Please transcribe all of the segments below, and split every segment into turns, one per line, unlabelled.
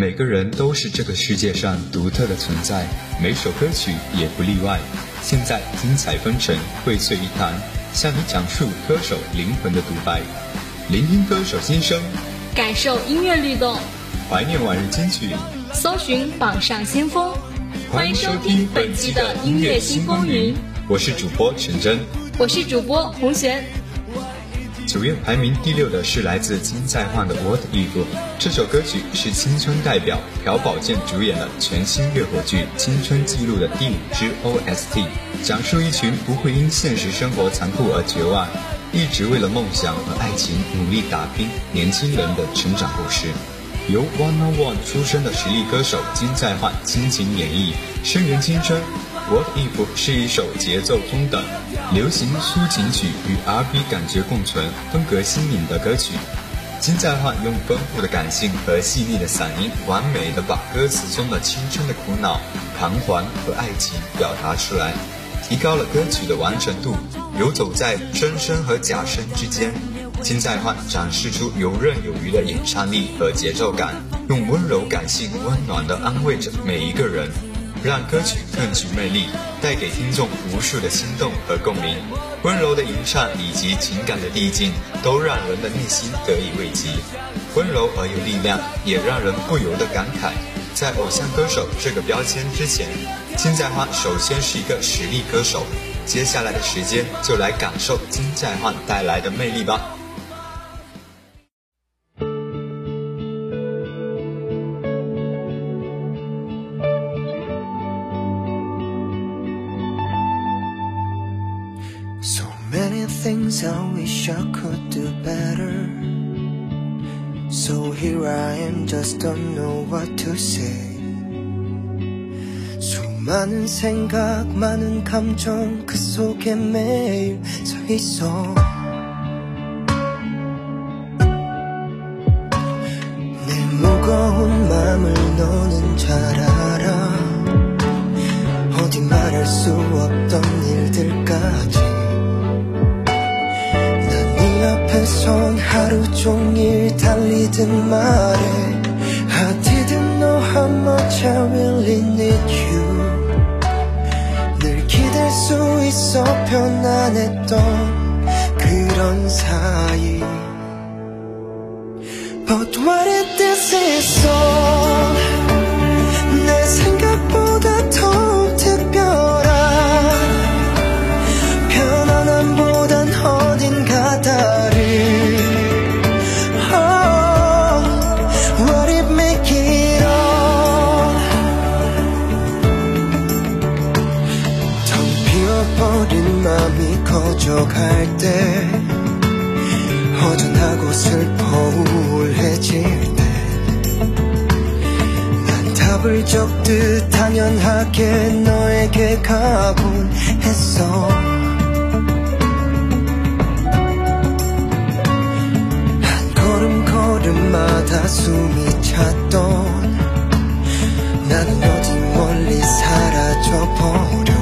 每个人都是这个世界上独特的存在，每首歌曲也不例外。现在精彩纷呈，荟萃一堂，向你讲述歌手灵魂的独白，聆听歌手心声，
感受音乐律动，
怀念往日金曲，
搜寻榜上先锋。欢迎收听本期的音乐新风云，
我是主播陈真，
我是主播洪璇。
九月排名第六的是来自金在焕的《What If》，这首歌曲是青春代表朴宝剑主演的全新热火剧《青春记录》的第五支 OST，讲述一群不会因现实生活残酷而绝望，一直为了梦想和爱情努力打拼年轻人的成长故事。由 One On One 出身的实力歌手金在焕倾情演绎，声人青春。What If 是一首节奏中等、流行抒情曲与 R&B 感觉共存、风格新颖的歌曲。金在焕用丰富的感性和细腻的嗓音，完美的把歌词中的青春的苦恼、彷徨和爱情表达出来，提高了歌曲的完成度。游走在真声和假声之间，金在焕展示出游刃有余的演唱力和节奏感，用温柔感性、温暖的安慰着每一个人。让歌曲更具魅力，带给听众无数的心动和共鸣。温柔的吟唱以及情感的递进，都让人的内心得以慰藉。温柔而有力量，也让人不由得感慨，在偶像歌手这个标签之前，金在焕首先是一个实力歌手。接下来的时间，就来感受金在焕带来的魅力吧。
I wish I could do better. So here I am, just don't know what to say. 수많은 생각, 많은 감정 그 속에 매일 서 있어. 내 무거운 마음을 너는 잘 알아. 어디 말할 수 없던 일들까지. 손 하루 종일 달리든 말해 I didn't know how much I really need you 늘 기댈 수 있어 편안했던 그런 사이 But what if this is all 때 허전하고 슬퍼 우울해질 때 난 답을 적듯 당연하게 너에게 가곤 했어. 한 걸음 걸음마다 숨이 찼던 나는 어디 멀리 사라져버려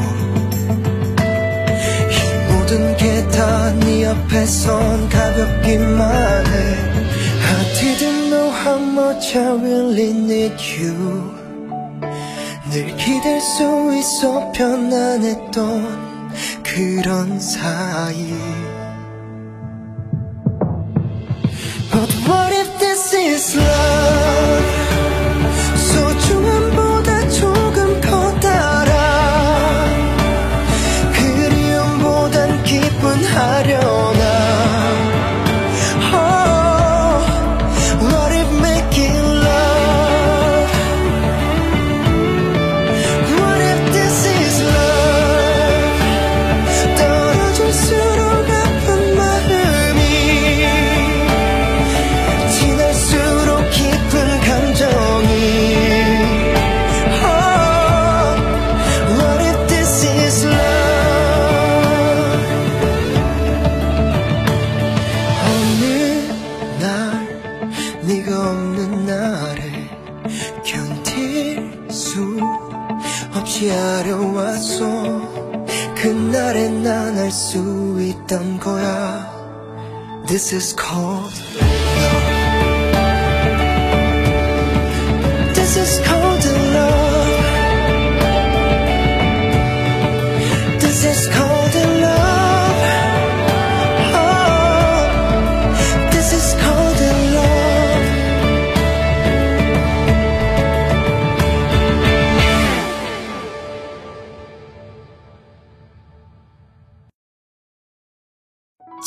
모든 게다네 옆에 선 가볍기만 해 I didn't know how much I really need you 늘 기댈 수 있어 편안했던 그런 사이 But what if this is love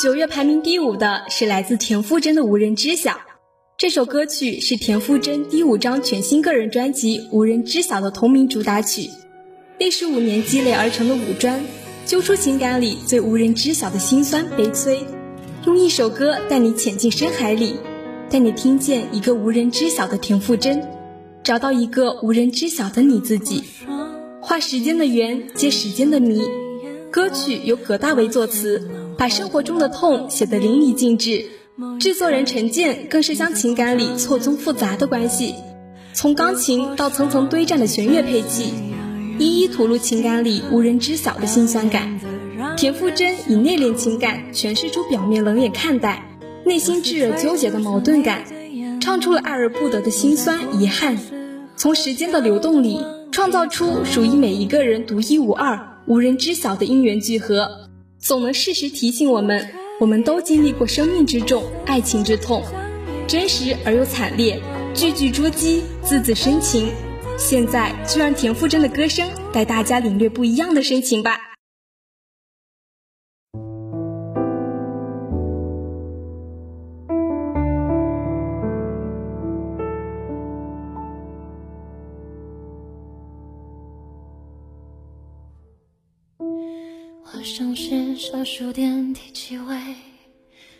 九月排名第五的是来自田馥甄的《无人知晓》。这首歌曲是田馥甄第五张全新个人专辑《无人知晓》的同名主打曲，历时五年积累而成的五专，揪出情感里最无人知晓的辛酸悲催，用一首歌带你潜进深海里，带你听见一个无人知晓的田馥甄，找到一个无人知晓的你自己，画时间的圆，接时间的谜。歌曲由葛大为作词，把生活中的痛写得淋漓尽致。制作人陈建更是将情感里错综复杂的关系，从钢琴到层层堆栈的弦乐配器，一一吐露情感里无人知晓的辛酸感。田馥甄以内敛情感诠释出表面冷眼看待、内心炙热纠结的矛盾感，唱出了爱而不得的辛酸遗憾。从时间的流动里，创造出属于每一个人独一无二、无人知晓的因缘聚合，总能适时提醒我们。我们都经历过生命之重、爱情之痛，真实而又惨烈，句句捉鸡，字字深情。现在就让田馥甄的歌声带大家领略不一样的深情吧。
像是小数点提起位，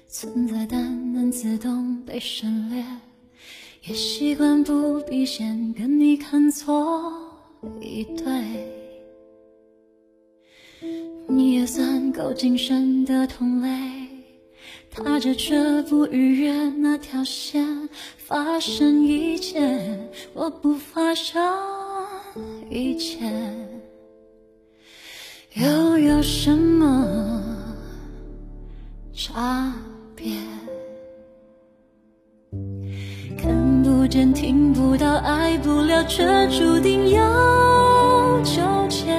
存在但能自动被省略，也习惯不必先跟你看错一对。你也算够谨慎的同类，踏着却不逾越那条线，发生一切，我不发生一切。又有什么差别？看不见、听不到、爱不了，却注定要纠结。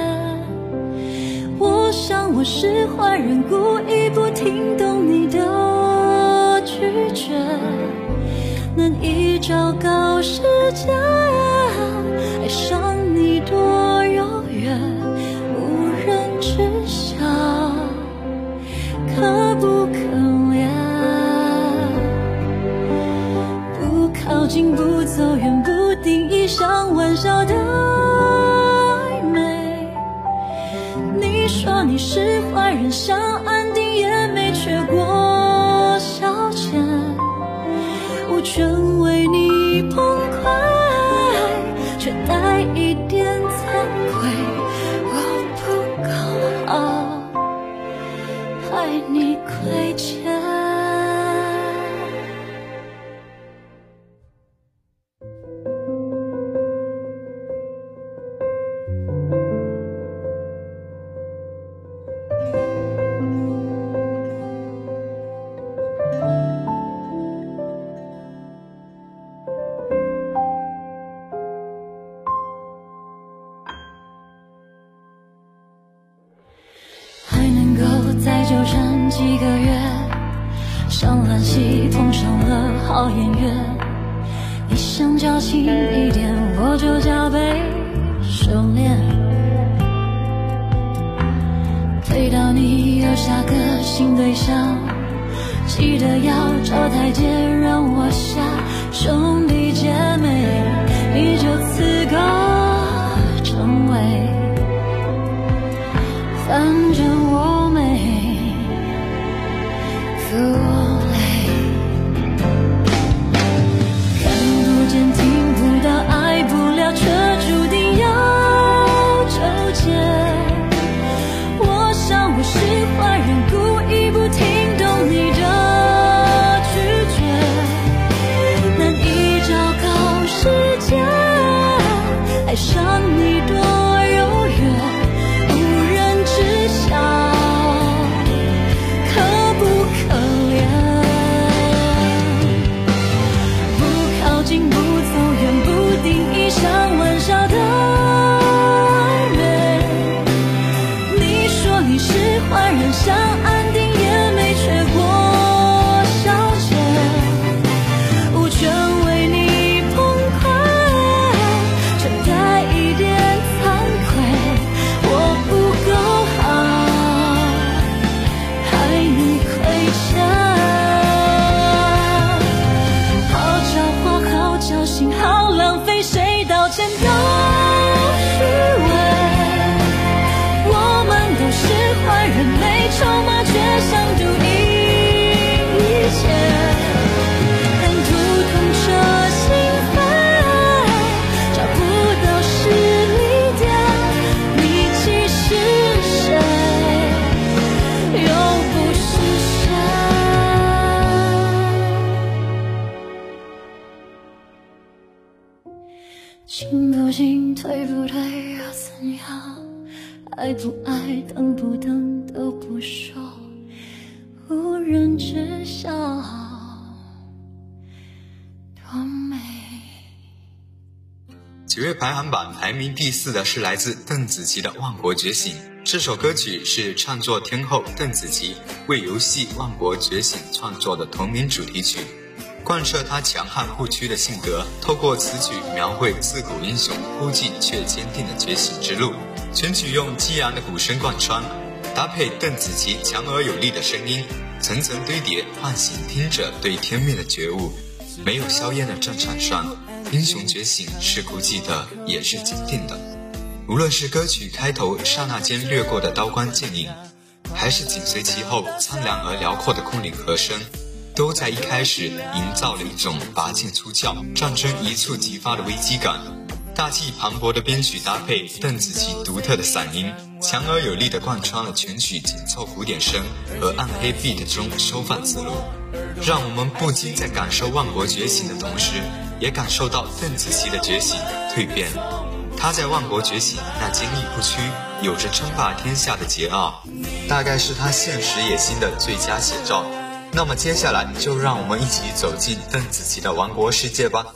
我想我是坏人，故意不听懂你的拒绝，难以昭告世界，笑的暧昧。你说你是坏人，行榜排名第四的是来自邓紫棋的《万国觉醒》。这首歌曲是创作天后邓紫棋为游戏《万国觉醒》创作的同名主题曲。贯彻她强悍不屈的性格，透过此曲描绘自古英雄孤寂却坚定的觉醒之路。全曲用激昂的鼓声贯穿，搭配邓紫棋强而有力的声音，层层堆叠，唤醒听者对天命的觉悟。没有硝烟的战场上，英雄觉醒是孤寂的，也是坚定的。无论是歌曲开头刹那间掠过的刀光剑影，还是紧随其后苍凉而辽阔的空灵和声。都在一开始营造了一种拔剑出鞘、战争一触即发的危机感。大气磅礴的编曲搭配邓紫棋独特的嗓音，强而有力地贯穿了全曲紧凑鼓点声和暗黑 beat 中收放自如，让我们不禁在感受万国觉醒的同时，也感受到邓紫棋的觉醒蜕变。她在万国觉醒那坚毅不屈、有着称霸天下的桀骜，大概是她现实野心的最佳写照。那么接下来就让我们一起走进邓紫棋的王国世界吧。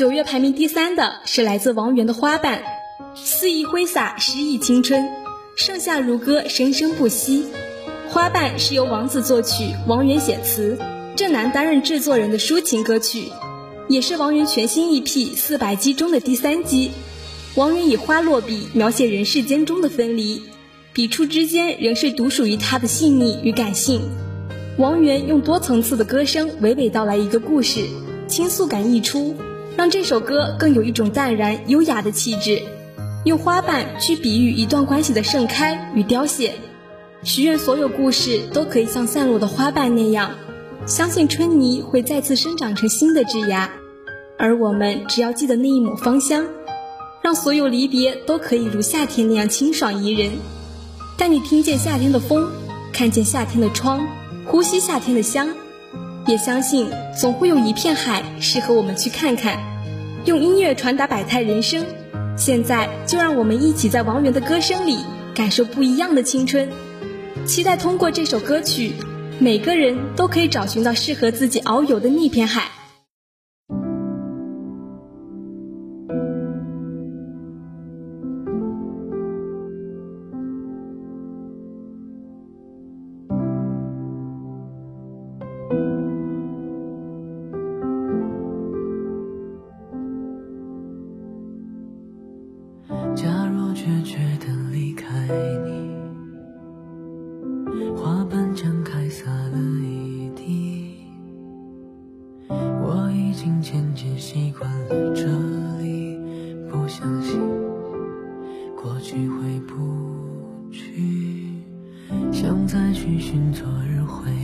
九月排名第三的是来自王源的《花瓣》，肆意挥洒诗意青春，盛夏如歌，生生不息。《花瓣》是由王子作曲，王源写词，郑楠担任制作人的抒情歌曲，也是王源全新 EP《四百集》中的第三集。王源以花落笔描写人世间中的分离，笔触之间仍是独属于他的细腻与感性。王源用多层次的歌声娓娓道来一个故事，倾诉感溢出，让这首歌更有一种淡然优雅的气质。用花瓣去比喻一段关系的盛开与凋谢，许愿所有故事都可以像散落的花瓣那样，相信春泥会再次生长成新的枝芽，而我们只要记得那一抹芳香。让所有离别都可以如夏天那样清爽宜人，带你听见夏天的风，看见夏天的窗，呼吸夏天的香，也相信总会有一片海适合我们去看看。用音乐传达百态人生，现在就让我们一起在王源的歌声里感受不一样的青春。期待通过这首歌曲，每个人都可以找寻到适合自己遨游的那片海。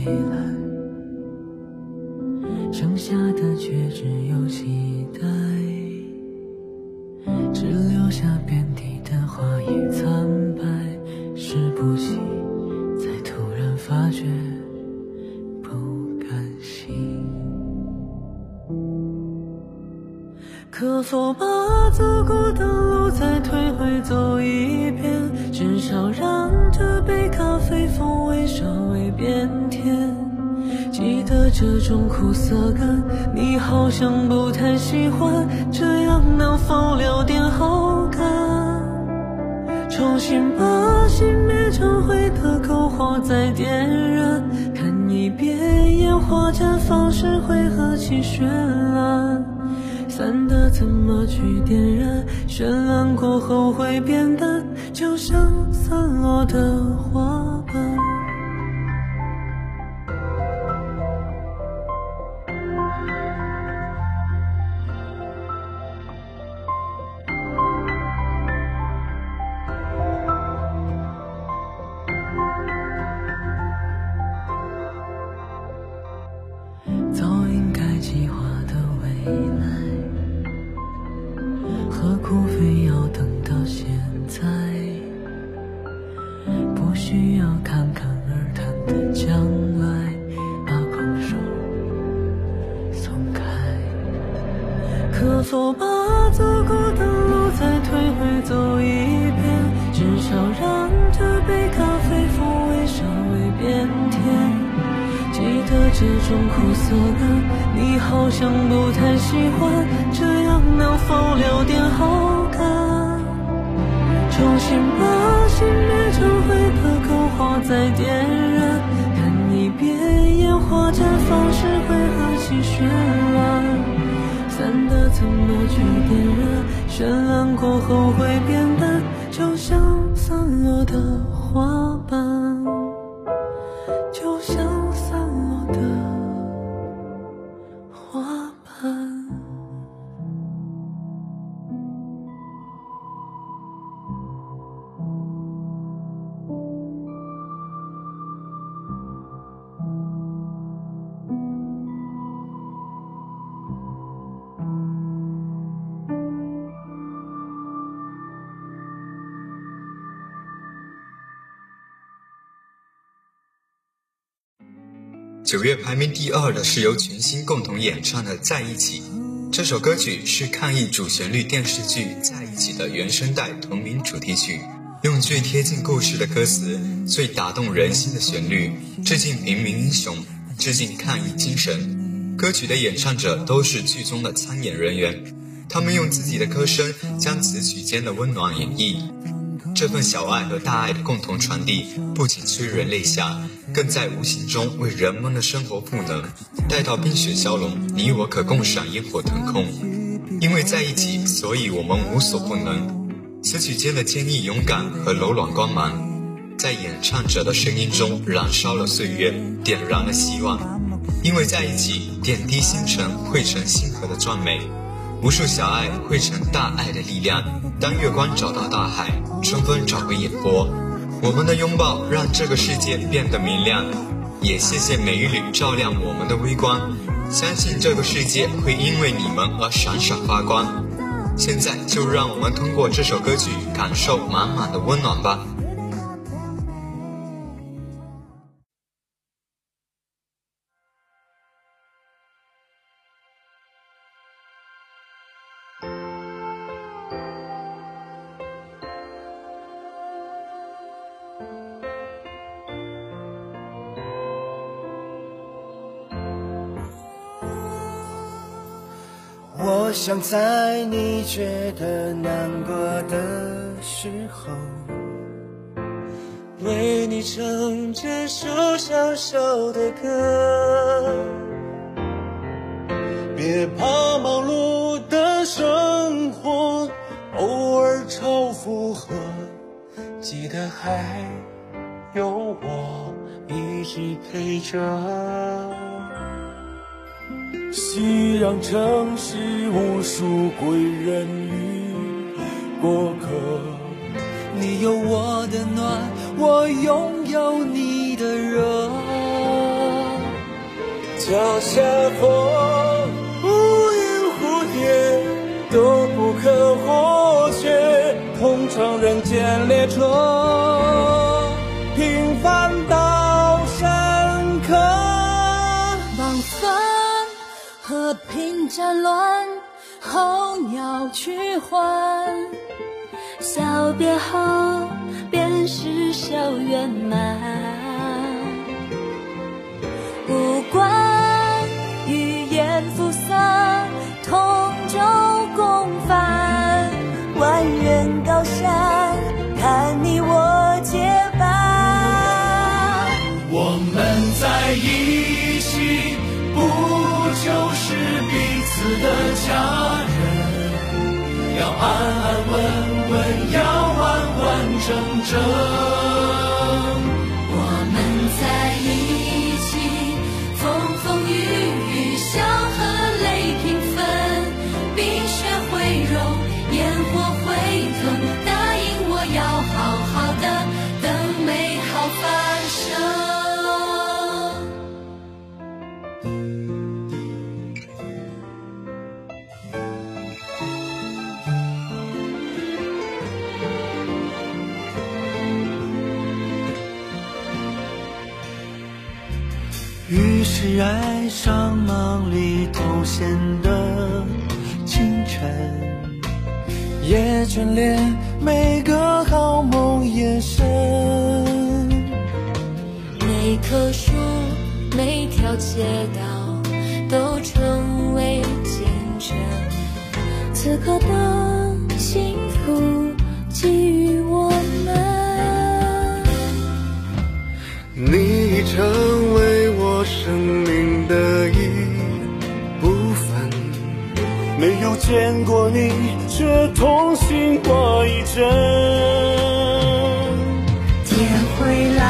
来。过后会变淡，就像散落的花瓣，
九月排名第二的是由群星共同演唱的《在一起》。这首歌曲是抗疫主旋律电视剧《在一起》的原声带同名主题曲，用最贴近故事的歌词、最打动人心的旋律，致敬平民英雄，致敬抗疫精神。歌曲的演唱者都是剧中的参演人员，他们用自己的歌声将词曲间的温暖演绎。这份小爱和大爱的共同传递，不仅催人泪下，更在无形中为人们的生活赋能。待到冰雪消融，你我可共赏烟火腾空。因为在一起，所以我们无所不能。词曲间的坚毅勇敢和柔软光芒，在演唱者的声音中燃烧了岁月，点燃了希望。因为在一起，点滴星辰汇成星河的壮美，无数小爱汇成大爱的力量。当月光找到大海，春风找回眼波，我们的拥抱让这个世界变得明亮。也谢谢每一缕照亮我们的微光，相信这个世界会因为你们而闪闪发光。现在就让我们通过这首歌曲，感受满满的温暖吧。
我想在你觉得难过的时候，为你唱这首小小的歌。别怕忙碌的生活，偶尔超负荷，记得还有我一直陪着。熙攘城市，无数归人与过客。你有我的暖，我拥有你的热。脚下风，无影蝴蝶都不可或缺，同乘人间列车，
和平战乱，候鸟去还。笑别后，便是小圆满。不管
安安稳稳，要完完整整。是爱上忙里偷闲的清晨，也眷恋每个好梦夜深。
每棵树，每条街道，都成为见证。此刻的
见过你，却痛心过一阵。
天会蓝，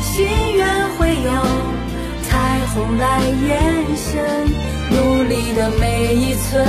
心愿会有，彩虹来延伸，努力的每一寸，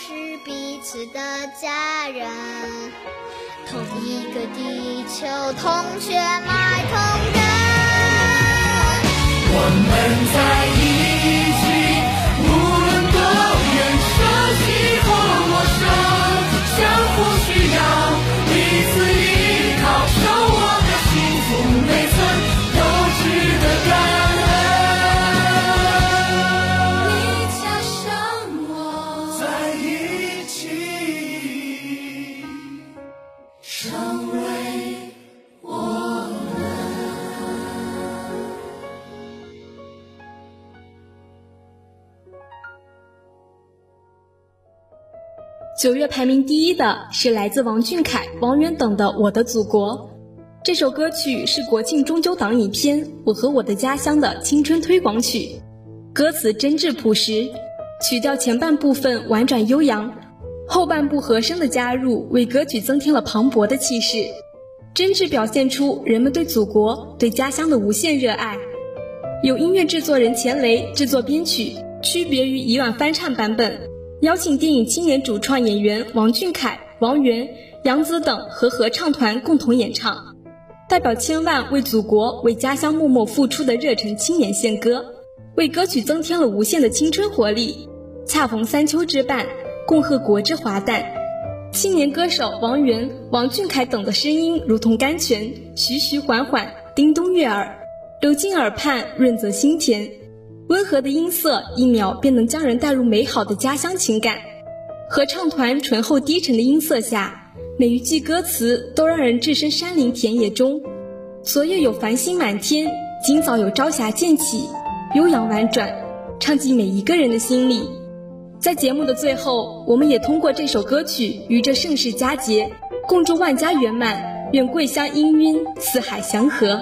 是彼此的家人，同一个地球，同血脉，同根。
我们在一
九月排名第一的是来自王俊凯、王源等的《我的祖国》。这首歌曲是国庆中秋档影片《我和我的家乡》的青春推广曲，歌词真挚朴实，曲调前半部分婉转悠扬，后半部和声的加入为歌曲增添了磅礴的气势，真挚表现出人们对祖国、对家乡的无限热爱。由音乐制作人钱雷制作编曲，区别于以往翻唱版本。邀请电影青年主创演员王俊凯、王源、杨紫等和合唱团共同演唱，代表千万为祖国、为家乡默默付出的热忱青年献歌，为歌曲增添了无限的青春活力。恰逢三秋之伴，共贺国之华诞。青年歌手王源、王俊凯等的声音如同甘泉，徐徐缓缓，叮咚悦耳，流进耳畔，润泽心田。温和的音色，一秒便能将人带入美好的家乡情感。合唱团醇厚低沉的音色下，每一句歌词都让人置身山林田野中。昨夜有繁星满天，今早有朝霞渐起，悠扬婉转，唱进每一个人的心里。在节目的最后，我们也通过这首歌曲与这盛世佳节，共祝万家圆满，愿桂香氤氲，四海祥和。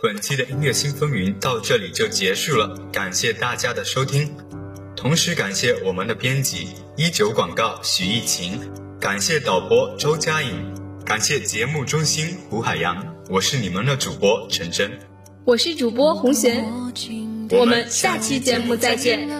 本期的音乐新风云到这里就结束了，感谢大家的收听，同时感谢我们的编辑一九广告徐艺琴，感谢导播周佳颖，感谢节目中心胡海洋，我是你们的主播陈真，
我是主播红贤，我们下期节目再见。